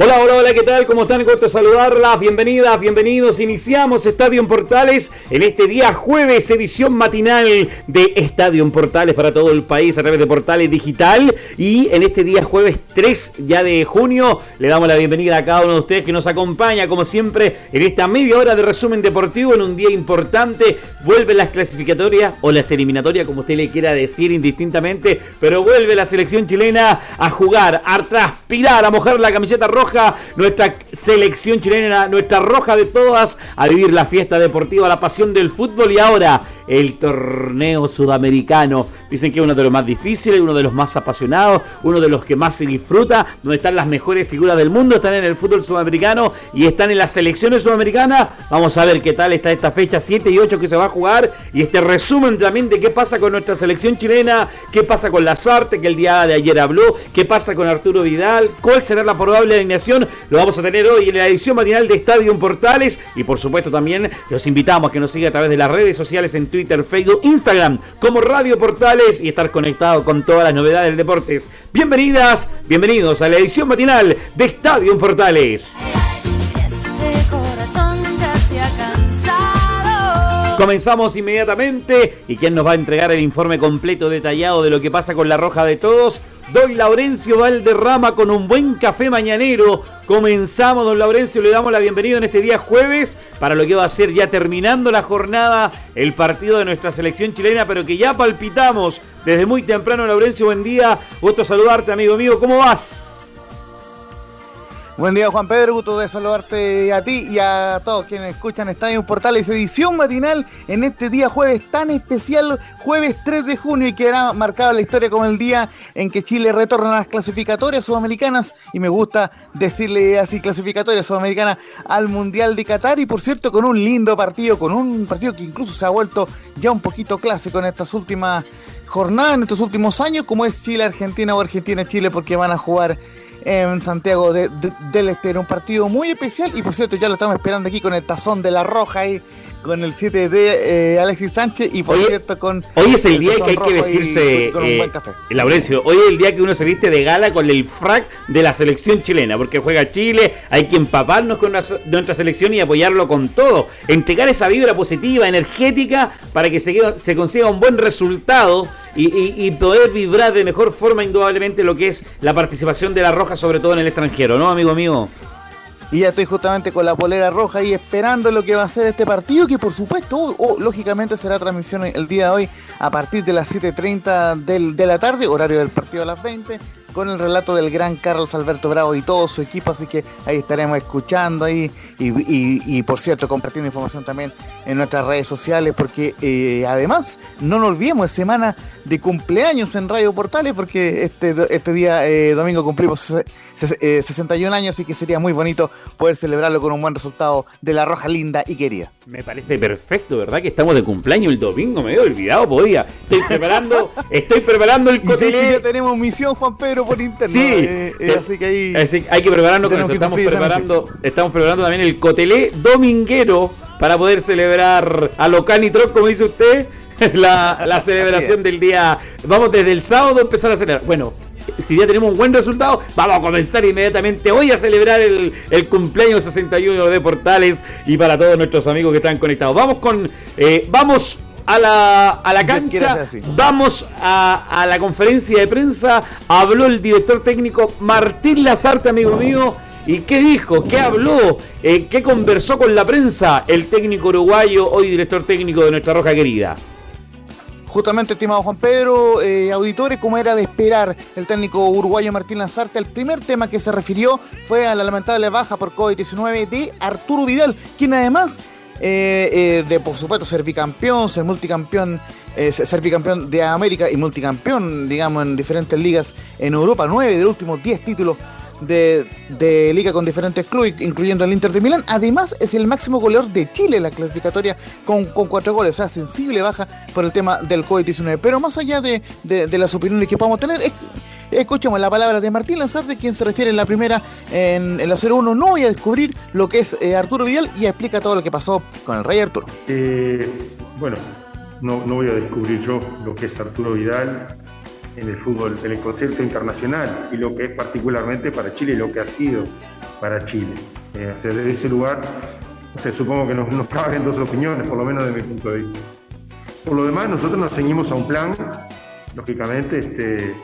Hola, hola, hola, ¿qué tal? ¿Cómo están? Gusto saludarlas. Bienvenidas, bienvenidos. Iniciamos Estadio en Portales en este día jueves, edición matinal de Estadio en Portales para todo el país a través de Portales Digital. Y en este día jueves 3 ya de junio le damos la bienvenida a cada uno de ustedes que nos acompaña, como siempre, en esta media hora de resumen deportivo en un día importante. Vuelven las clasificatorias o las eliminatorias, como usted le quiera decir indistintamente, pero vuelve la selección chilena a jugar, a transpirar, a mojar la camiseta roja nuestra selección chilena, nuestra roja de todas, a vivir la fiesta deportiva, la pasión del fútbol. Y ahora el torneo sudamericano. Dicen que es uno de los más difíciles, uno de los más apasionados, uno de los que más se disfruta, donde están las mejores figuras del mundo, están en el fútbol sudamericano y están en las selecciones sudamericanas. Vamos a ver qué tal está esta fecha 7 y 8 que se va a jugar y este resumen también de qué pasa con nuestra selección chilena, qué pasa con Lazarte, que el día de ayer habló, qué pasa con Arturo Vidal, cuál será la probable alineación, lo vamos a tener hoy en la edición matinal de Estadio Portales y por supuesto también los invitamos a que nos siga a través de las redes sociales en Twitter Twitter, Facebook, Instagram como Radio Portales y estar conectado con todas las novedades del deportes. Bienvenidas, bienvenidos a la edición matinal de Estadio Portales. Comenzamos inmediatamente y quien nos va a entregar el informe completo detallado de lo que pasa con la roja de todos Doy Laurencio Valderrama con un buen café mañanero. Comenzamos, don Laurencio, le damos la bienvenida en este día jueves para lo que va a ser ya terminando la jornada el partido de nuestra selección chilena, pero que ya palpitamos desde muy temprano. Laurencio, buen día. Gusto saludarte, amigo mío. ¿Cómo vas? Buen día Juan Pedro, gusto de saludarte a ti y a todos quienes escuchan Estadio Portales, edición matinal en este día jueves tan especial, jueves 3 de junio y que hará marcado la historia como el día en que Chile retorna a las clasificatorias sudamericanas y me gusta decirle así clasificatorias sudamericanas al Mundial de Qatar y por cierto con un lindo partido, con un partido que incluso se ha vuelto ya un poquito clásico en estas últimas jornadas, en estos últimos años como es Chile-Argentina o Argentina-Chile porque van a jugar en Santiago de, del Estero. Un partido muy especial y por cierto ya lo estamos esperando aquí con el tazón de la roja y con el 7 de eh, Alexis Sánchez y por cierto con... Hoy es el, día que hay que vestirse... Con, un buen eh, café. Laurencio, hoy es el día que uno se viste de gala con el frac de la selección chilena, porque juega Chile, hay que empaparnos con nuestra selección y apoyarlo con todo. Entregar esa vibra positiva, energética, para que se, se consiga un buen resultado y, poder vibrar de mejor forma indudablemente lo que es la participación de la Roja, sobre todo en el extranjero, ¿no, amigo mío? Y ya estoy justamente con la polera roja y esperando lo que va a ser este partido, que por supuesto, lógicamente será transmisión el día de hoy a partir de las 7.30 de la tarde, horario del partido a las 20 con el relato del gran Carlos Alberto Bravo y todo su equipo, así que ahí estaremos escuchando ahí y, por cierto compartiendo información también en nuestras redes sociales porque eh, además no nos olvidemos es semana de cumpleaños en Radio Portales porque este, este día eh, domingo cumplimos 61 eh, años así que sería muy bonito poder celebrarlo con un buen resultado de la Roja linda y querida. Me parece perfecto, ¿verdad? Que estamos de cumpleaños el domingo, me he olvidado, podía. Estoy preparando, estoy preparando el cotelé. ya tenemos misión, Juan Pedro, por internet. Sí, eh, eh, así que ahí. hay que prepararnos con eso. Estamos preparando, estamos preparando también el cotelé dominguero para poder celebrar a lo Troc, como dice usted, la, la celebración del día. Vamos desde el sábado a empezar a celebrar. Bueno, si ya tenemos un buen resultado, vamos a comenzar inmediatamente hoy a celebrar el, cumpleaños 61 de Portales y para todos nuestros amigos que están conectados. Vamos con, eh, vamos a la, a la cancha, vamos a, a, la conferencia de prensa, habló el director técnico Martín Lazarte, amigo mío. ¿Y qué dijo? ¿Qué habló? Eh, ¿Qué conversó con la prensa el técnico uruguayo, hoy director técnico de nuestra Roja Querida? Justamente, estimado Juan Pedro, eh, auditores, como era de esperar, el técnico uruguayo Martín Lanzarte, el primer tema que se refirió fue a la lamentable baja por COVID-19 de Arturo Vidal, quien además eh, eh, de, por supuesto, ser bicampeón, ser multicampeón, ser bicampeón de América y multicampeón, digamos, en diferentes ligas en Europa, nueve de los últimos diez títulos de, liga con diferentes clubes, incluyendo el Inter de Milán. Además, es el máximo goleador de Chile en la clasificatoria con, cuatro goles. O sea, sensible baja por el tema del COVID-19. Pero más allá de, las opiniones que podamos tener, escuchemos la palabra de Martín Lanzarte, quien se refiere en la primera, en, la 0-1. No voy a descubrir lo que es eh, Arturo Vidal y explica todo lo que pasó con el Rey Arturo. Eh, bueno, no, no voy a descubrir yo lo que es Arturo Vidal en el fútbol, en el concepto internacional y lo que es particularmente para Chile y lo que ha sido para Chile. Eh, desde ese lugar, supongo que nos, nos caben dos opiniones, por lo menos desde mi punto de vista. Por lo demás, nosotros nos seguimos a un plan, lógicamente, este,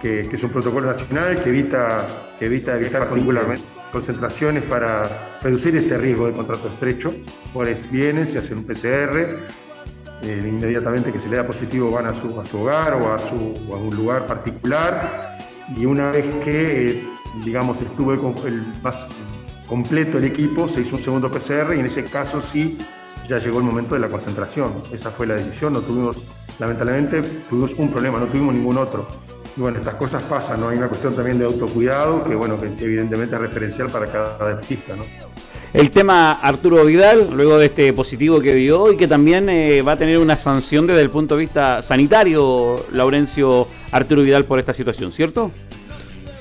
que, es un protocolo nacional que evita, que evita evitar particularmente concentraciones para reducir este riesgo de contrato estrecho. Pues vienen, se hace un PCR, eh, inmediatamente que se le da positivo van a su, hogar o a, un lugar particular y una vez que, eh, digamos, estuvo el, más completo el equipo, se hizo un segundo PCR y en ese caso sí ya llegó el momento de la concentración. Esa fue la decisión, no tuvimos, lamentablemente, tuvimos un problema, no tuvimos ningún otro. Y bueno, estas cosas pasan, ¿no? Hay una cuestión también de autocuidado que, bueno, que evidentemente es referencial para cada deportista. El tema Arturo Vidal, luego de este positivo que dio y que también eh, va a tener una sanción desde el punto de vista sanitario, Laurencio Arturo Vidal, por esta situación, ¿cierto?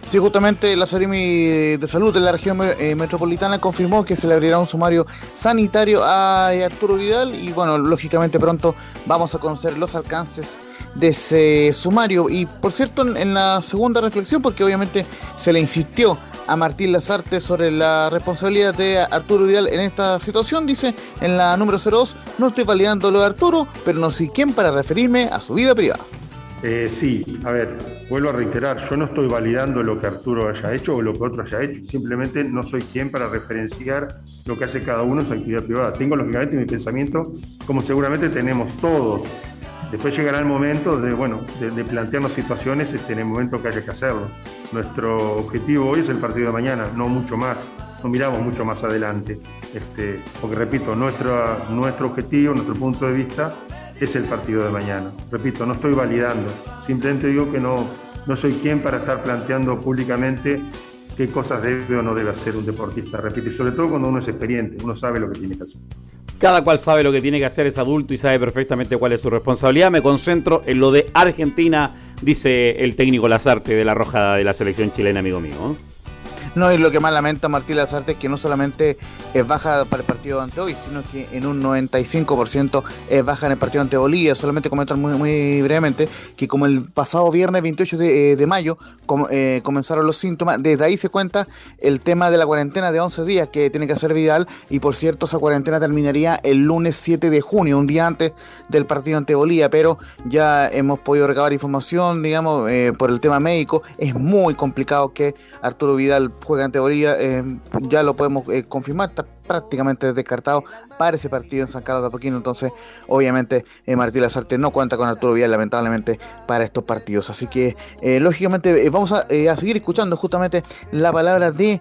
Sí, justamente la Seremi de Salud de la región eh, metropolitana confirmó que se le abrirá un sumario sanitario a Arturo Vidal y bueno, lógicamente pronto vamos a conocer los alcances de ese sumario. Y por cierto, en la segunda reflexión, porque obviamente se le insistió a Martín Lazarte sobre la responsabilidad de Arturo Vidal en esta situación. Dice en la número 02, no estoy validando lo de Arturo, pero no sé quién para referirme a su vida privada. Eh, sí, a ver, vuelvo a reiterar, yo no estoy validando lo que Arturo haya hecho o lo que otro haya hecho, simplemente no soy quien para referenciar lo que hace cada uno en su actividad privada. Tengo lógicamente mi pensamiento, como seguramente tenemos todos, Después llegará el momento de, bueno, de, plantearnos situaciones este, en el momento que haya que hacerlo. Nuestro objetivo hoy es el partido de mañana, no mucho más. No miramos mucho más adelante. Este, porque, repito, nuestro, nuestro objetivo, nuestro punto de vista es el partido de mañana. Repito, no estoy validando. Simplemente digo que no, no soy quien para estar planteando públicamente qué cosas debe o no debe hacer un deportista. Repito, y sobre todo cuando uno es experiente, uno sabe lo que tiene que hacer. Cada cual sabe lo que tiene que hacer, es adulto y sabe perfectamente cuál es su responsabilidad. Me concentro en lo de Argentina, dice el técnico Lazarte de la Roja de la selección chilena, amigo mío. No, es lo que más lamenta Martín Lazarte es que no solamente es baja para el partido ante hoy, sino que en un 95% es baja en el partido ante Bolivia. Solamente comentar muy, muy brevemente que como el pasado viernes 28 de, eh, mayo eh, comenzaron los síntomas, desde ahí se cuenta el tema de la cuarentena de 11 días que tiene que hacer Vidal y por cierto esa cuarentena terminaría el lunes 7 de junio, un día antes del partido ante Bolivia, pero ya hemos podido recabar información, digamos, eh, por el tema médico. Es muy complicado que Arturo Vidal juega en teoría, eh, ya lo podemos eh, confirmar, prácticamente descartado para ese partido en San Carlos de Apoquino. Entonces, obviamente, eh, Martín Lazarte no cuenta con Arturo Vidal, lamentablemente, para estos partidos. Así que, lógicamente, vamos a, seguir escuchando justamente la palabra de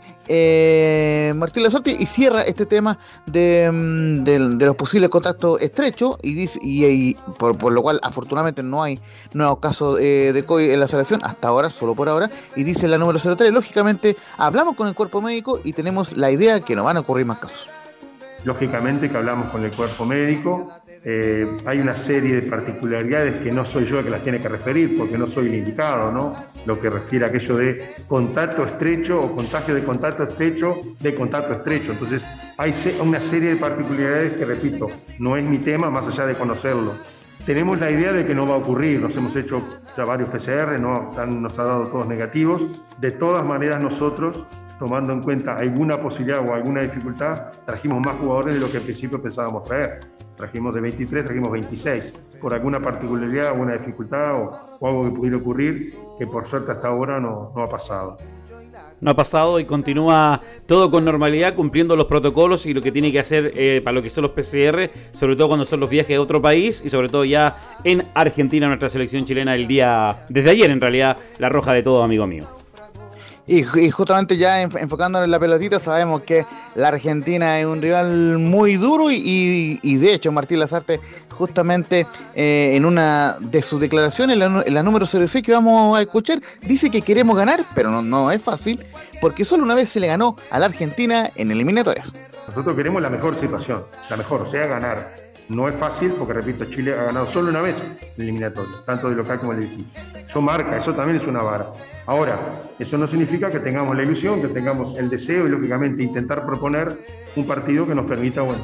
Martín Lazarte y cierra este tema de, mm, los posibles contactos estrechos y, dice, y, por, lo cual, afortunadamente, no hay nuevos casos de COVID en la selección hasta ahora, solo por ahora. Y dice la número 03, lógicamente, hablamos con el cuerpo médico y tenemos la idea que no van a ocurrir más casos. Lógicamente que hablamos con el cuerpo médico, eh, hay una serie de particularidades que no soy yo el que las tiene que referir porque no soy el indicado, ¿no? Lo que refiere a aquello de contacto estrecho o contagio de contacto estrecho de contacto estrecho. Entonces, hay una serie de particularidades que, repito, no es mi tema más allá de conocerlo. Tenemos la idea de que no va a ocurrir, nos hemos hecho ya varios PCR, no, nos ha dado todos negativos. De todas maneras, nosotros, tomando en cuenta alguna posibilidad o alguna dificultad, trajimos más jugadores de lo que al principio pensábamos traer. Trajimos de 23, trajimos 26. Por alguna particularidad, alguna dificultad o, algo que pudiera ocurrir, que por suerte hasta ahora no, no ha pasado no ha pasado y continúa todo con normalidad, cumpliendo los protocolos y lo que tiene que hacer eh, para lo que son los PCR, sobre todo cuando son los viajes a otro país y sobre todo ya en Argentina, nuestra selección chilena, el día, desde ayer en realidad, la roja de todo, amigo mío. Y, justamente ya enfocándonos en la pelotita, sabemos que la Argentina es un rival muy duro y, de hecho Martín Lazarte justamente eh, en una de sus declaraciones, la, la número 06 que vamos a escuchar, dice que queremos ganar, pero no, no es fácil, porque solo una vez se le ganó a la Argentina en eliminatorias. Nosotros queremos la mejor situación, la mejor, o sea, ganar. No es fácil porque, repito, Chile ha ganado solo una vez el eliminatorio, tanto de local como de visita. Eso marca, eso también es una vara. Ahora, eso no significa que tengamos la ilusión, que tengamos el deseo y, lógicamente, intentar proponer un partido que nos permita, bueno,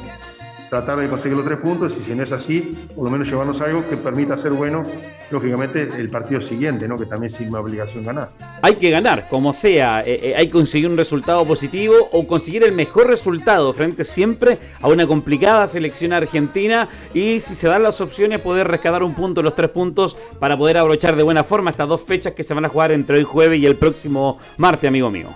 tratar de conseguir los tres puntos y si no es así, por lo menos llevarnos algo que permita ser bueno, lógicamente, el partido siguiente, ¿no? que también es una obligación ganar. Hay que ganar, como sea, eh, eh, hay que conseguir un resultado positivo o conseguir el mejor resultado frente siempre a una complicada selección argentina y si se dan las opciones poder rescatar un punto, los tres puntos para poder abrochar de buena forma estas dos fechas que se van a jugar entre hoy jueves y el próximo martes, amigo mío.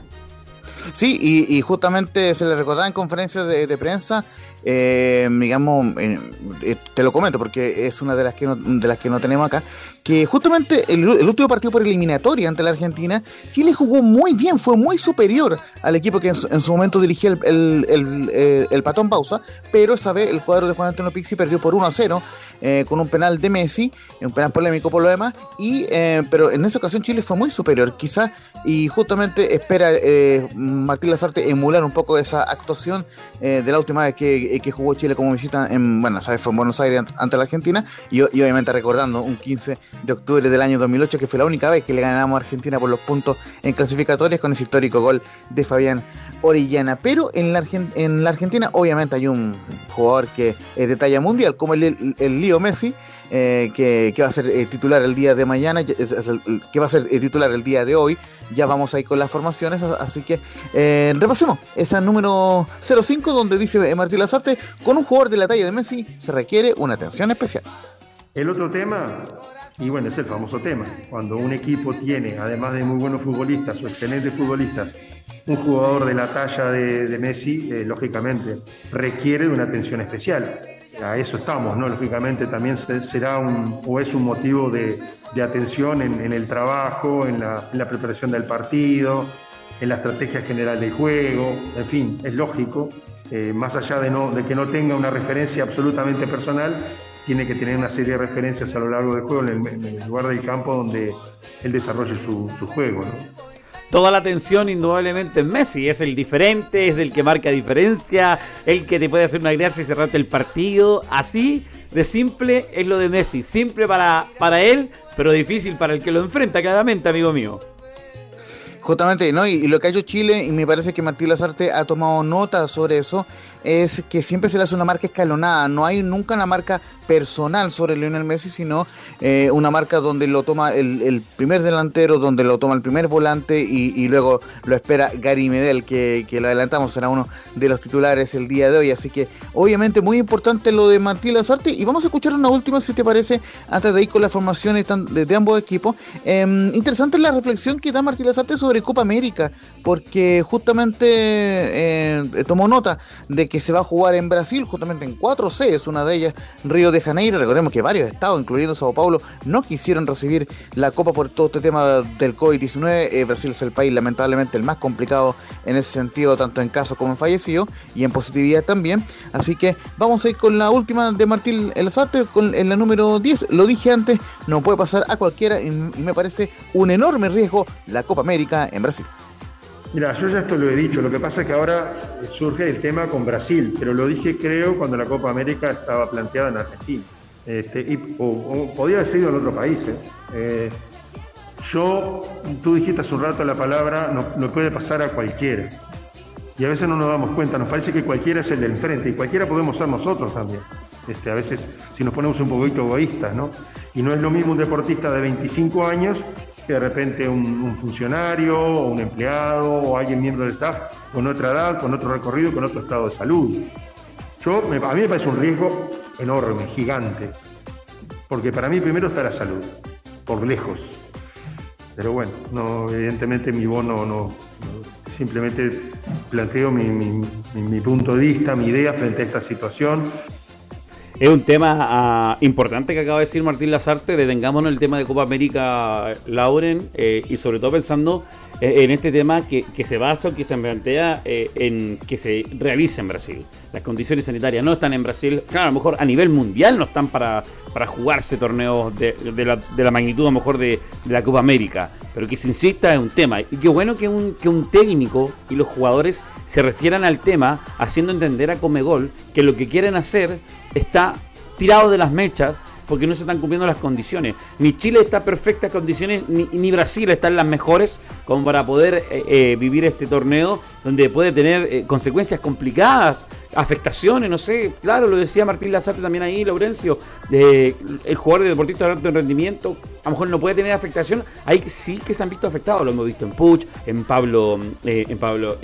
Sí, y, justamente se le recordaba en conferencias de prensa eh, digamos, eh, eh, te lo comento porque es una de las que no, de las que no tenemos acá, que justamente el, último partido por eliminatoria ante la Argentina, Chile jugó muy bien, fue muy superior al equipo que en su, momento dirigía el, el, el, Patón Pausa, pero esa vez el cuadro de Juan Antonio Pixi perdió por 1 a 0 con un penal de Messi, un penal polémico por lo demás, y, pero en esa ocasión Chile fue muy superior, quizás, y justamente espera Martín Lazarte emular un poco esa actuación de la última vez que eh, que jugó Chile como visita en, bueno, sabes, fue en Buenos Aires ante la Argentina y, obviamente recordando un 15 de octubre del año 2008 que fue la única vez que le ganamos a Argentina por los puntos en clasificatorias con ese histórico gol de Fabián Orellana. Pero en la, en la Argentina obviamente hay un jugador que es de talla mundial como el, el, Lío Messi. Eh, que, va a ser eh, titular el día de mañana, que va a ser titular el día de hoy, ya vamos ahí con las formaciones, así que eh, repasemos esa número 05 donde dice eh, Martín Lazarte, con un jugador de la talla de Messi se requiere una atención especial. El otro tema, y bueno, es el famoso tema, cuando un equipo tiene, además de muy buenos futbolistas o excelentes futbolistas, un jugador de la talla de, Messi, eh, lógicamente, requiere de una atención especial a eso estamos, ¿no? Lógicamente también será un, o es un motivo de, atención en, el trabajo, en la, preparación del partido, en la estrategia general del juego, en fin, es lógico, eh, más allá de, de que no tenga una referencia absolutamente personal, tiene que tener una serie de referencias a lo largo del juego en el, lugar del campo donde él desarrolle su, su juego, ¿no? Toda la atención indudablemente en Messi. Es el diferente, es el que marca diferencia, el que te puede hacer una gracia y cerrarte el partido. Así de simple es lo de Messi. Simple para, para él, pero difícil para el que lo enfrenta, claramente, amigo mío. Justamente, ¿no? Y, lo que ha hecho Chile, y me parece que Martín Lazarte ha tomado nota sobre eso, es que siempre se le hace una marca escalonada. No hay nunca una marca personal sobre Lionel Messi, sino eh, una marca donde lo toma el, primer delantero, donde lo toma el primer volante y, luego lo espera Gary Medel, que, lo adelantamos, será uno de los titulares el día de hoy. Así que obviamente muy importante lo de Martín Lazarte y vamos a escuchar una última, si te parece, antes de ir con las formaciones de, ambos equipos. Em, interesante la reflexión que da Martín Lazarte sobre Copa América, porque justamente eh, tomó nota de que se va a jugar en Brasil, justamente en cuatro sedes, una de ellas Río de Janeiro. Recordemos que varios estados, incluyendo Sao Paulo, no quisieron recibir la Copa por todo este tema del COVID-19. Eh, Brasil es el país lamentablemente el más complicado en ese sentido, tanto en casos como en fallecidos y en positividad también. Así que vamos a ir con la última de Martín Elazarte, con en la número 10. Lo dije antes, no puede pasar a cualquiera y me parece un enorme riesgo la Copa América en Brasil. Mira, yo ya esto lo he dicho, lo que pasa es que ahora surge el tema con Brasil, pero lo dije creo cuando la Copa América estaba planteada en Argentina. Este, o, podía haber sido en otro país. ¿eh? Eh, yo, tú dijiste hace un rato la palabra, no, puede pasar a cualquiera. Y a veces no nos damos cuenta, nos parece que cualquiera es el del enfrente, y cualquiera podemos ser nosotros también. Este, a veces, si nos ponemos un poquito egoístas, ¿no? Y no es lo mismo un deportista de 25 años que de repente un, funcionario o un empleado o alguien miembro del staff con otra edad, con otro recorrido, con otro estado de salud. Yo, a mí me parece un riesgo enorme, gigante, porque para mí primero está la salud, por lejos. Pero bueno, no, evidentemente mi bono no, simplemente planteo mi, mi punto de vista, mi idea frente a esta situación Es un tema ah, importante que acaba de decir Martín Lazarte. Detengámonos en el tema de Copa América, Lauren, eh, y sobre todo pensando eh, en este tema que, se basa o que se plantea eh, en que se realice en Brasil. Las condiciones sanitarias no están en Brasil, claro, a lo mejor a nivel mundial no están para, para jugarse torneos de, la, magnitud a lo mejor de, la Copa América, pero que se insista en un tema. Y qué bueno que un, técnico y los jugadores se refieran al tema haciendo entender a Comegol que lo que quieren hacer está tirado de las mechas porque no se están cumpliendo las condiciones. Ni Chile está en perfectas condiciones, ni, Brasil está en las mejores como para poder eh, eh, vivir este torneo donde puede tener eh, consecuencias complicadas, afectaciones, no sé, claro, lo decía Martín Lazarte también ahí, Laurencio, el jugador de deportista de alto rendimiento, a lo mejor no puede tener afectación, ahí sí que se han visto afectados, lo hemos visto en Puch, en Pablo, en Pablo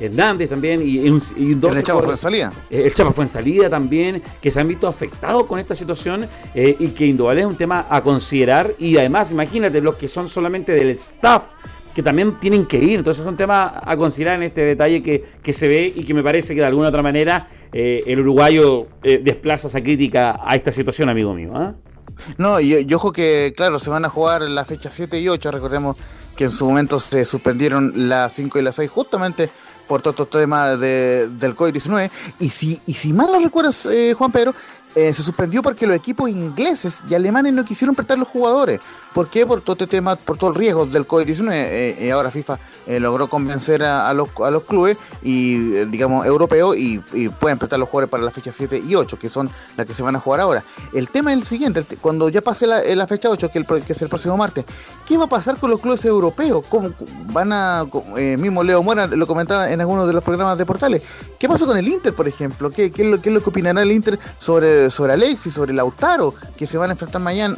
Hernández también y, y El Chapa fue en salida. Eh, el Chapa fue en salida también, que se han visto afectados con esta situación eh, y que indudablemente es un tema a considerar. Y además, imagínate, los que son solamente del staff que también tienen que ir. Entonces es un tema a considerar en este detalle que, que se ve y que me parece que de alguna otra manera eh, el uruguayo desplaza esa crítica a esta situación, amigo mío. ¿ah? No, y, ojo que, claro, se van a jugar la fecha 7 y 8, recordemos que en su momento se suspendieron las 5 y las 6 justamente por todo este tema de, del COVID-19. Y si, y si mal no recuerdas, eh, Juan Pedro, eh, se suspendió porque los equipos ingleses y alemanes no quisieron prestar los jugadores. ¿Por qué? Por todo este tema, por todo el riesgo del COVID-19. Eh, y ahora FIFA logró convencer a, los, a, los, clubes y digamos europeos y, pueden prestar los jugadores para la fecha 7 y 8, que son las que se van a jugar ahora. El tema es el siguiente, cuando ya pase la, fecha 8, que, el, que, es el próximo martes, ¿qué va a pasar con los clubes europeos? ¿Cómo van a, mismo Leo Mora lo comentaba en algunos de los programas de portales, ¿qué pasa con el Inter, por ejemplo? ¿Qué, qué, es, lo, qué es lo que opinará el Inter sobre sobre Alexis, sobre Lautaro, que se van a enfrentar mañana,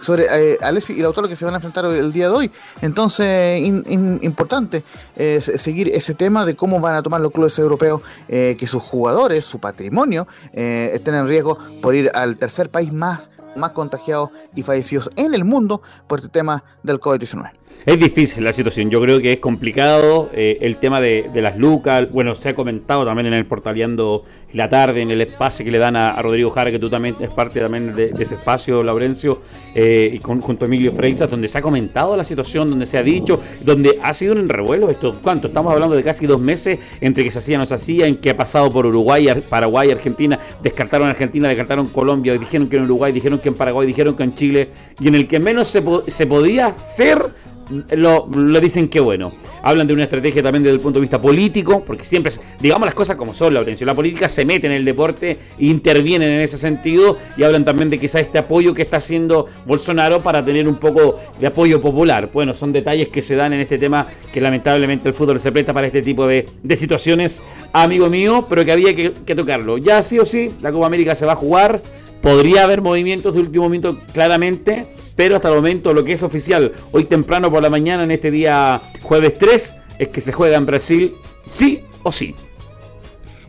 sobre eh, Alexis y Lautaro que se van a enfrentar el día de hoy. Entonces, importante eh, seguir ese tema de cómo van a tomar los clubes europeos eh, que sus jugadores, su patrimonio, estén en riesgo por ir al tercer país más, más contagiados y fallecidos en el mundo por este tema del COVID-19. Es difícil la situación, yo creo que es complicado eh, el tema de, las lucas, bueno, se ha comentado también en el portaleando la tarde, en el espacio que le dan a, Rodrigo Jara, que tú también es parte también de, ese espacio, Laurencio, eh, y con, junto a Emilio Freisas, donde se ha comentado la situación, donde se ha dicho, donde ha sido un revuelo esto, ¿cuánto? Estamos hablando de casi dos meses entre que se hacía no se hacía, en que ha pasado por Uruguay, Paraguay, Argentina, descartaron Argentina, descartaron Colombia, dijeron que en Uruguay, dijeron que en Paraguay, dijeron que en Chile, y en el que menos se, se podía hacer lo, lo, dicen que bueno. Hablan de una estrategia también desde el punto de vista político, porque siempre, digamos las cosas como son, la atención. La política se mete en el deporte, intervienen en ese sentido y hablan también de quizá este apoyo que está haciendo Bolsonaro para tener un poco de apoyo popular. Bueno, son detalles que se dan en este tema que lamentablemente el fútbol se presta para este tipo de, situaciones, amigo mío, pero que había que, que tocarlo. Ya sí o sí, la Copa América se va a jugar. Podría haber movimientos de último momento claramente, pero hasta el momento lo que es oficial hoy temprano por la mañana en este día jueves 3 es que se juega en Brasil sí o sí.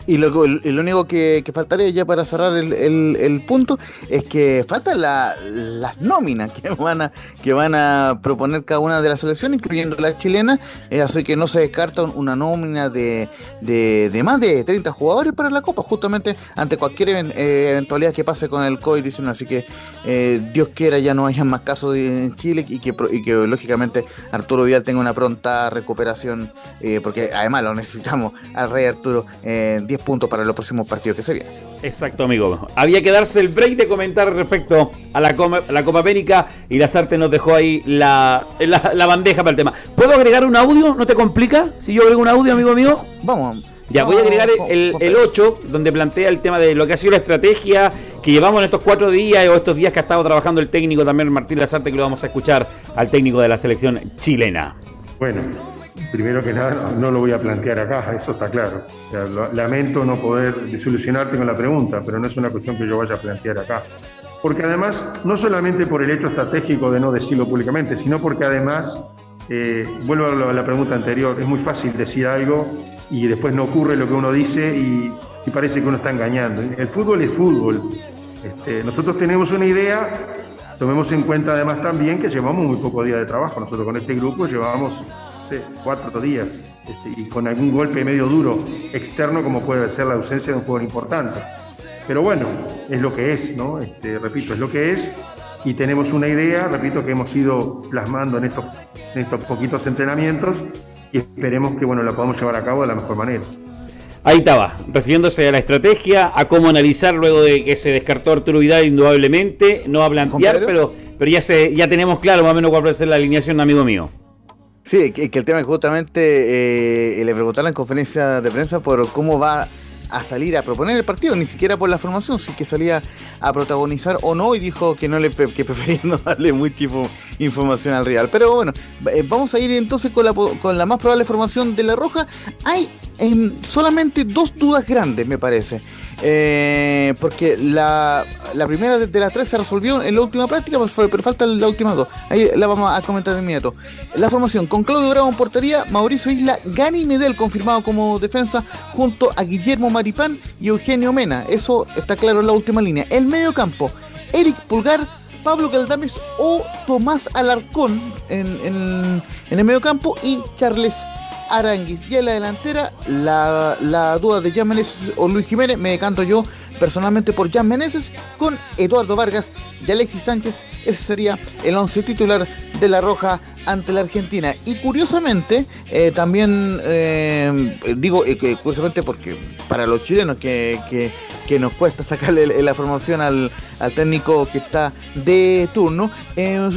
Y lo, lo único que, faltaría ya para cerrar el, punto es que faltan las nóminas que van, a, que van a proponer cada una de las selecciones, incluyendo la chilena, eh, así que no se descarta una nómina de, de, más de 30 jugadores para la Copa, justamente ante cualquier eh, eventualidad que pase con el COVID-19. Así que eh, Dios quiera ya no haya más casos en Chile y que, y que lógicamente Arturo Vidal tenga una pronta recuperación, porque además lo necesitamos al Rey Arturo. 10 puntos para los próximos partidos que se vienen. Exacto, amigo. Había que darse el break de comentar respecto a la, la Copa América y la Sarte nos dejó ahí la, la, bandeja para el tema. ¿Puedo agregar un audio? ¿No te complica? Si yo agrego un audio, amigo amigo. Vamos. Ya, voy a agregar el, el 8, donde plantea el tema de lo que ha sido la estrategia que llevamos en estos cuatro días o estos días que ha estado trabajando el técnico también Martín Lazarte, que lo vamos a escuchar al técnico de la selección chilena. Bueno, primero que nada, no lo voy a plantear acá, eso está claro. lamento no poder solucionarte con la pregunta, pero no es una cuestión que yo vaya a plantear acá. Porque además, no solamente por el hecho estratégico de no decirlo públicamente, sino porque además, eh, vuelvo a la pregunta anterior, es muy fácil decir algo y después no ocurre lo que uno dice y, parece que uno está engañando. El fútbol es fútbol. Este, nosotros tenemos una idea, tomemos en cuenta además también que llevamos muy poco día de trabajo. Nosotros con este grupo llevamos cuatro días este, y con algún golpe medio duro externo como puede ser la ausencia de un jugador importante. pero bueno, es lo que es, ¿no? Este, repito, es lo que es y tenemos una idea, repito, que hemos ido plasmando en estos, en estos poquitos entrenamientos y esperemos que bueno, la podamos llevar a cabo de la mejor manera. Ahí estaba, refiriéndose a la estrategia, a cómo analizar luego de que se descartó Arturo Vidal indudablemente, no a plantear, pero, pero ya, se, ya tenemos claro más o menos cuál va a ser la alineación, amigo mío. Sí, que, el tema es justamente, eh, le preguntaron en conferencia de prensa por cómo va a salir a proponer el partido, ni siquiera por la formación, sí que salía a protagonizar o no y dijo que no le que prefería no darle mucha información al Real. Pero bueno, eh, vamos a ir entonces con la, con la más probable formación de la Roja. Hay em, solamente dos dudas grandes, me parece. Eh, porque la, primera de, las tres se resolvió en la última práctica, pues pero falta la última dos. Ahí la vamos a comentar de inmediato. La formación con Claudio Bravo en portería, Mauricio Isla, Gani Medel confirmado como defensa, junto a Guillermo Maripán y Eugenio Mena. Eso está claro en la última línea. El medio campo, Eric Pulgar, Pablo Caldames o Tomás Alarcón en, en el medio campo y Charles Aranguis. Y en la delantera, la, duda de Jan Meneses o Luis Jiménez, me decanto yo personalmente por Jan Meneses con Eduardo Vargas y Alexis Sánchez. Ese sería el once titular de la Roja ante la Argentina. Y curiosamente, eh, también eh, digo eh, curiosamente porque para los chilenos que, que, nos cuesta sacarle la formación al, técnico que está de turno,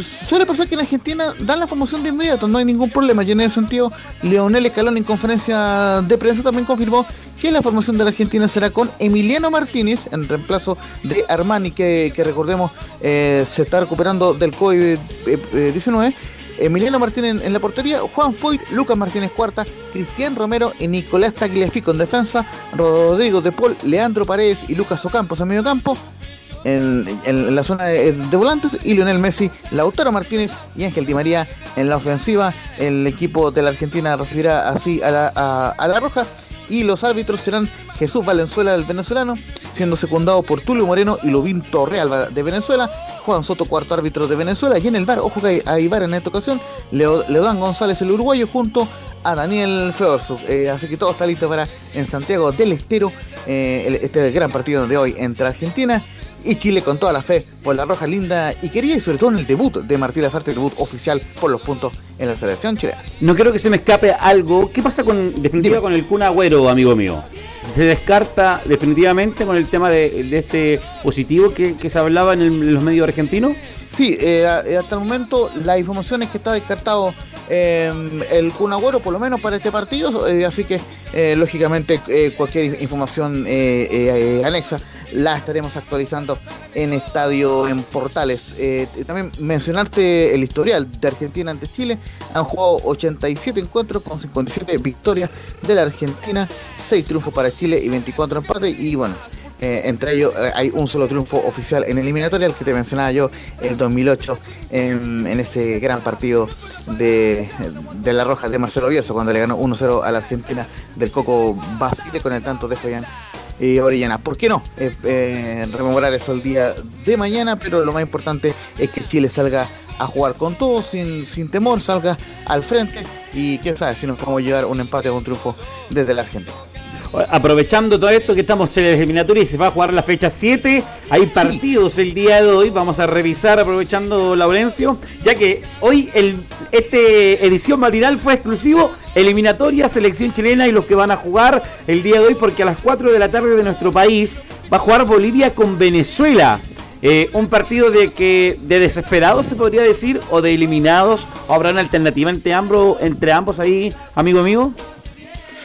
suele pasar que en Argentina dan la formación de inmediato, no hay ningún problema. Y en ese sentido, Leonel Escalón en conferencia de prensa también confirmó que la formación de la Argentina será con Emiliano Martínez en reemplazo de Armani, que, recordemos se está recuperando del COVID-19. Emiliano Martínez en, la portería, Juan Foyt, Lucas Martínez cuarta, Cristian Romero y Nicolás Tagliafico en defensa, Rodrigo de Paul, Leandro Paredes y Lucas Ocampos en medio campo. En, la zona de, volantes y Lionel Messi, Lautaro Martínez y Ángel Di María en la ofensiva. El equipo de la Argentina recibirá así a la, a la roja y los árbitros serán Jesús Valenzuela del venezolano, siendo secundado por Tulio Moreno y Lubín Torreal de Venezuela, Juan Soto cuarto árbitro de Venezuela y en el bar, ojo que hay bar en esta ocasión, Leodán González el uruguayo junto a Daniel Feorzu. Eh, así que todo está listo para en Santiago del Estero, eh, este gran partido de hoy entre Argentina y Chile con toda la fe por la roja linda y quería y sobre todo en el debut de Martín Lazarte, debut oficial por los puntos en la selección chilena. No quiero que se me escape algo. ¿Qué pasa con definitiva con el Kun Agüero, amigo mío? Se descarta definitivamente con el tema de, este positivo que, se hablaba en, los medios argentinos. Sí, eh, hasta el momento la información es que está descartado Em, el Kun por lo menos para este partido. Eh, así que, eh, lógicamente, eh, cualquier información anexa la estaremos actualizando en Estadio en Portales. también mencionarte el historial de Argentina ante Chile. Han jugado 87 encuentros con 57 victorias de la Argentina, 6 triunfos para Chile y 24 empates. Y bueno, eh, entre ellos eh, hay un solo triunfo oficial en eliminatoria, el que te mencionaba yo, el 2008, en, ese gran partido de, La Roja de Marcelo Bielsa, cuando le ganó 1-0 a la Argentina del Coco Basile con el tanto de Fabián y Orellana. ¿Por qué no? Eh, rememorar eso el día de mañana, pero lo más importante es que Chile salga a jugar con todo, sin, sin temor, salga al frente y quién sabe si nos podemos llevar un empate o un triunfo desde la Argentina aprovechando todo esto que estamos en la eliminatoria y se va a jugar la fecha 7, hay partidos el día de hoy, vamos a revisar aprovechando Laurencio, ya que hoy el, este edición matinal fue exclusivo eliminatoria, selección chilena y los que van a jugar el día de hoy porque a las 4 de la tarde de nuestro país va a jugar Bolivia con Venezuela. Eh, un partido de que de desesperados se podría decir o de eliminados. Habrá una alternativa entre ambos entre ambos ahí amigo mío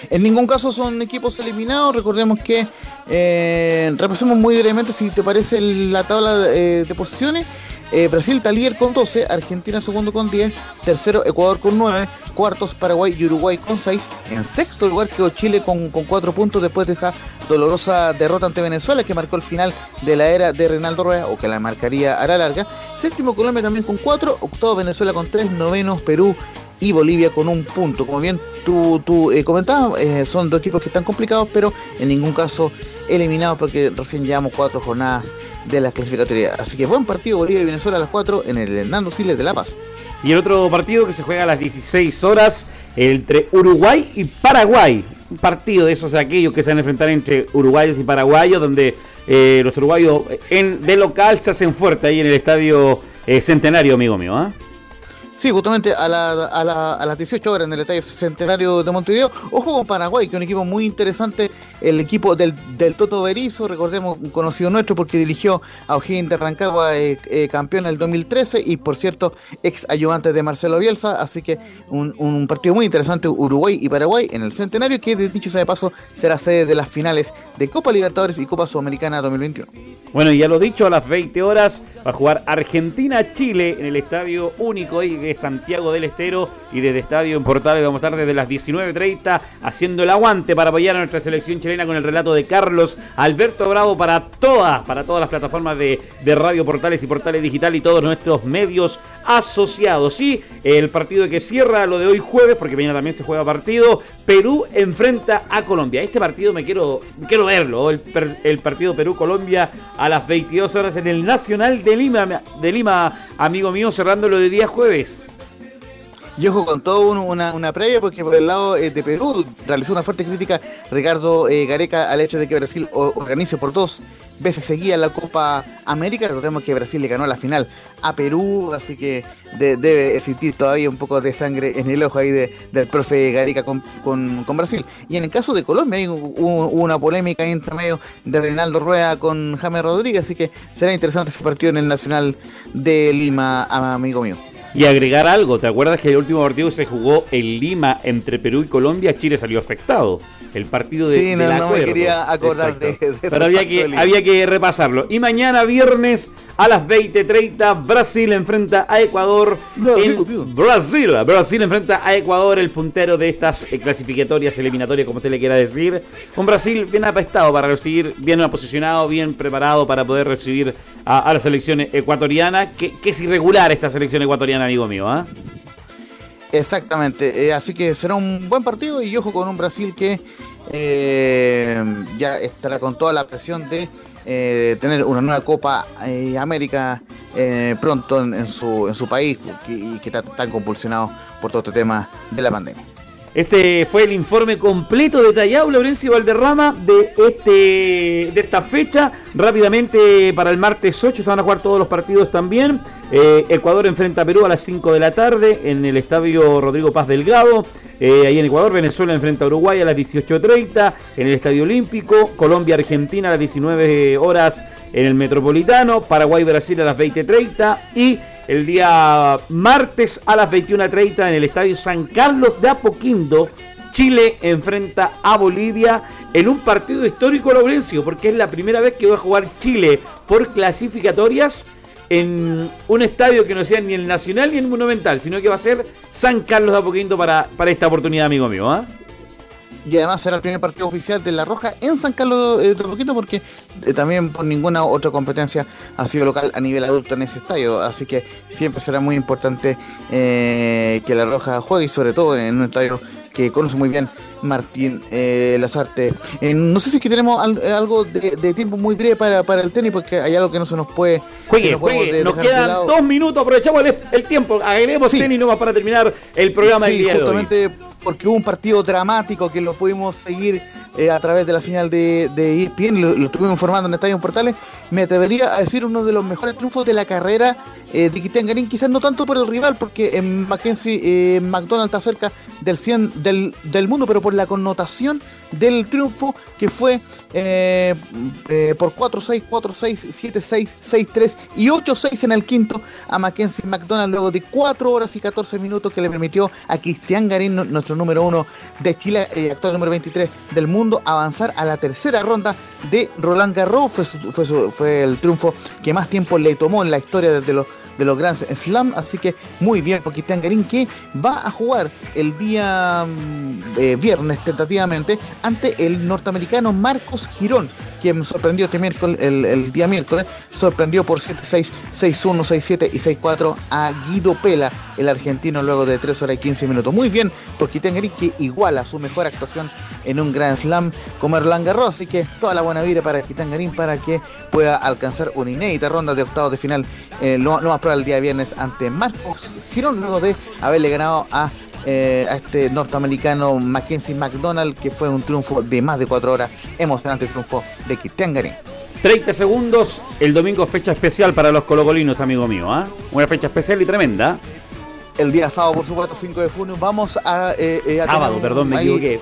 en ningún caso son equipos eliminados. Recordemos que eh, repasemos muy brevemente si te parece la tabla eh, de posiciones. Eh, Brasil está con 12, Argentina segundo con 10, tercero Ecuador con 9, cuartos Paraguay y Uruguay con 6, en sexto lugar quedó Chile con, con 4 puntos después de esa dolorosa derrota ante Venezuela que marcó el final de la era de Reinaldo Rueda o que la marcaría a la larga, séptimo Colombia también con 4, octavo Venezuela con 3, noveno Perú y Bolivia con un punto. Como bien tú, tú eh, comentabas, eh, son dos equipos que están complicados, pero en ningún caso eliminados porque recién llevamos cuatro jornadas de la clasificatoria. Así que buen partido Bolivia y Venezuela a las cuatro en el Hernando Siles de La Paz. Y el otro partido que se juega a las 16 horas entre Uruguay y Paraguay. Un partido de esos aquellos que se van a enfrentar entre uruguayos y paraguayos, donde eh, los uruguayos en, de local se hacen fuerte ahí en el estadio Centenario, amigo mío. ¿ah? Sí, justamente a, las 18 horas en el Estadio Centenario de Montevideo. Ojo con Paraguay, que es un equipo muy interesante. El equipo del, Toto Berizo, recordemos, un conocido nuestro porque dirigió a O'Higgins de Rancagua, eh, eh, campeón en el 2013 y, por cierto, ex ayudante de Marcelo Bielsa. Así que un, partido muy interesante, Uruguay y Paraguay en el Centenario, que, dicho sea de paso, será sede de las finales de Copa Libertadores y Copa Sudamericana 2021. Bueno, ya lo dicho, a las 20 horas va a jugar Argentina-Chile en el Estadio Único Santiago del Estero y desde Estadio en Portales vamos a estar desde las 19.30 haciendo el aguante para apoyar a nuestra selección chilena con el relato de Carlos Alberto Bravo para todas, para todas las plataformas de, Radio Portales y Portales Digital y todos nuestros medios asociados. Sí, el partido que cierra lo de hoy jueves, porque mañana también se juega partido, Perú enfrenta a Colombia. Este partido me quiero, quiero verlo, el, el partido Perú-Colombia a las 22 horas en el Nacional de Lima, de Lima, amigo mío, cerrándolo de día jueves. Y ojo con todo una, una previa, porque por el lado eh, de Perú realizó una fuerte crítica Ricardo eh, Gareca al hecho de que Brasil organice por dos veces seguía la Copa América. Recordemos que Brasil le ganó la final a Perú, así que debe existir todavía un poco de sangre en el ojo ahí del profe Gareca con, Brasil. Y en el caso de Colombia hay una polémica entre medio de Reinaldo Rueda con Jaime Rodríguez, así que será interesante ese partido en el Nacional de Lima, amigo mío. Y agregar algo, ¿te acuerdas que el último partido se jugó en Lima entre Perú y Colombia? Chile salió afectado. El partido de, sí, no, no me quería acordar de, de, Pero había que, había que repasarlo. Y mañana viernes a las 20.30 Brasil enfrenta a Ecuador. Brasil, Brasil enfrenta a Ecuador, el puntero de estas eh, clasificatorias eliminatorias, como usted le quiera decir. Un Brasil bien apestado para recibir, bien posicionado, bien preparado para poder recibir a, la selección ecuatoriana, que, es irregular esta selección ecuatoriana, amigo mío. ¿ah? Exactamente, eh, así que será un buen partido y ojo con un Brasil que eh, ya estará con toda la presión de eh, tener una nueva Copa América pronto en, su, en su país y que está tan compulsionado por todo este tema de la pandemia. Este fue el informe completo, detallado, Laurencio Valderrama, de, este, de esta fecha. Rápidamente, para el martes 8 se van a jugar todos los partidos también. Eh, Ecuador enfrenta a Perú a las 5 de la tarde en el estadio Rodrigo Paz Delgado. Eh, ahí en Ecuador, Venezuela enfrenta a Uruguay a las 18.30 en el Estadio Olímpico. Colombia-Argentina a las 19 horas en el Metropolitano. Paraguay-Brasil a las 20.30. Y el día martes a las 21.30 en el Estadio San Carlos de Apoquindo. Chile enfrenta a Bolivia en un partido histórico, Laurencio, porque es la primera vez que va a jugar Chile por clasificatorias en un estadio que no sea ni el Nacional ni el Monumental, sino que va a ser San Carlos de Apoquindo para, para esta oportunidad, amigo mío. ¿ah? Y además será el primer partido oficial de La Roja en San Carlos de Poquito porque eh, también por ninguna otra competencia ha sido local a nivel adulto en ese estadio, así que siempre será muy importante eh, que La Roja juegue y sobre todo en un estadio que conoce muy bien Martín eh, Lazarte. Eh, no sé si es que tenemos algo de, tiempo muy breve para, para, el tenis, porque hay algo que no se nos puede. Juegue, juegue. Nos quedan dos minutos, aprovechamos el, tiempo. Agreguemos tenis nomás para terminar el programa del día justamente porque hubo un partido dramático que lo pudimos seguir eh, a través de la señal de, de ESPN, lo, estuvimos informando en Estadio Portales. Me atrevería a decir uno de los mejores triunfos de la carrera eh, de Cristian Garín, quizás no tanto por el rival, porque en Mackenzie eh, McDonald está cerca del 100 del, del mundo, pero por la connotación del triunfo que fue eh, eh, por 4-6, 4-6, 7-6, 6-3 y 8-6 en el quinto a Mackenzie McDonald luego de 4 horas y 14 minutos que le permitió a Cristian Garín, nuestro número 1 de Chile, eh, actual número 23 del mundo, avanzar a la tercera ronda de Roland Garros. Fue, fue, fue el triunfo que más tiempo le tomó en la historia desde los de los Grand Slam. Así que muy bien por Cristian Garín que va a jugar el día mm, eh, viernes tentativamente ante el norteamericano Marcos Girón quien sorprendió este miércoles, el, día miércoles, sorprendió por 7-6, 6-1, 6-7 y 6-4 a Guido Pela, el argentino, luego de 3 horas y 15 minutos. Muy bien por Kitengari, que iguala su mejor actuación en un Grand Slam como Erlang Garros. Así que toda la buena vida para Kitangarín para que pueda alcanzar una inédita ronda de octavos de final, eh, lo, más probable el día viernes ante Marcos Girón, luego de haberle ganado a eh, a este norteamericano Mackenzie McDonald, que fue un triunfo de más de cuatro horas. Emocionante triunfo de Cristian Garín. 30 segundos. El domingo fecha especial para los colocolinos, amigo mío. ¿ah? Una fecha especial y tremenda. El día sábado, por supuesto, 5 de junio, vamos a... Eh, eh, sábado, perdón, me equivoqué.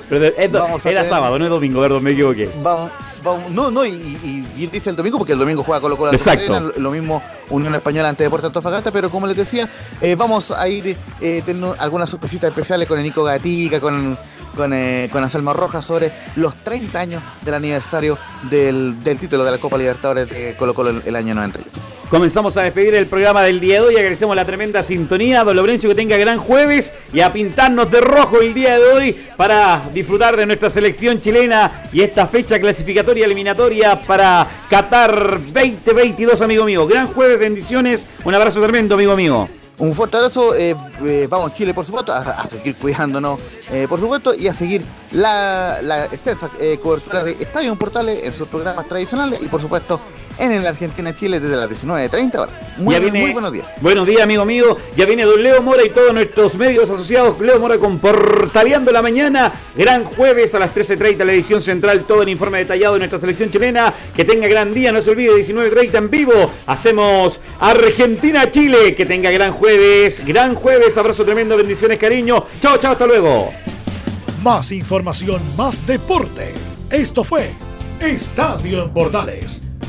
era sábado, no es domingo, perdón, me equivoqué. Vamos, no, no, y, bien dice el domingo, porque el domingo juega Colo Colo Exacto. lo mismo Unión Española ante Deportes Antofagasta, pero como les decía, eh, vamos a ir eh, teniendo algunas sorpresitas especiales con el Nico Gatica, con, con, eh, con Anselmo Rojas sobre los 30 años del aniversario del, título de la Copa Libertadores de Colo Colo el, el año 91. Comenzamos a despedir el programa del día de hoy. Agradecemos la tremenda sintonía. Don Lorenzo, que tenga gran jueves y a pintarnos de rojo el día de hoy para disfrutar de nuestra selección chilena y esta fecha clasificatoria eliminatoria para Qatar 2022, amigo mío. Gran jueves, bendiciones. Un abrazo tremendo, amigo mío. Un fuerte abrazo, eh, eh, vamos Chile por supuesto, a, seguir cuidándonos eh, por supuesto y a seguir la, la extensa cobertura de Estadio Portales en sus programas tradicionales y por supuesto en el Argentina-Chile desde las 19.30 horas. Muy, muy, buenos días. Buenos días, amigo mío. Ya viene Don Leo Mora y todos nuestros medios asociados. Leo Mora con Portaleando la Mañana. Gran jueves a las 13.30, la edición central. Todo el informe detallado de nuestra selección chilena. Que tenga gran día, no se olvide, 19.30 en vivo. Hacemos Argentina-Chile. Que tenga gran jueves. Gran jueves. Abrazo tremendo, bendiciones, cariño. Chao, chao, hasta luego. Más información, más deporte. Esto fue Estadio en Bordales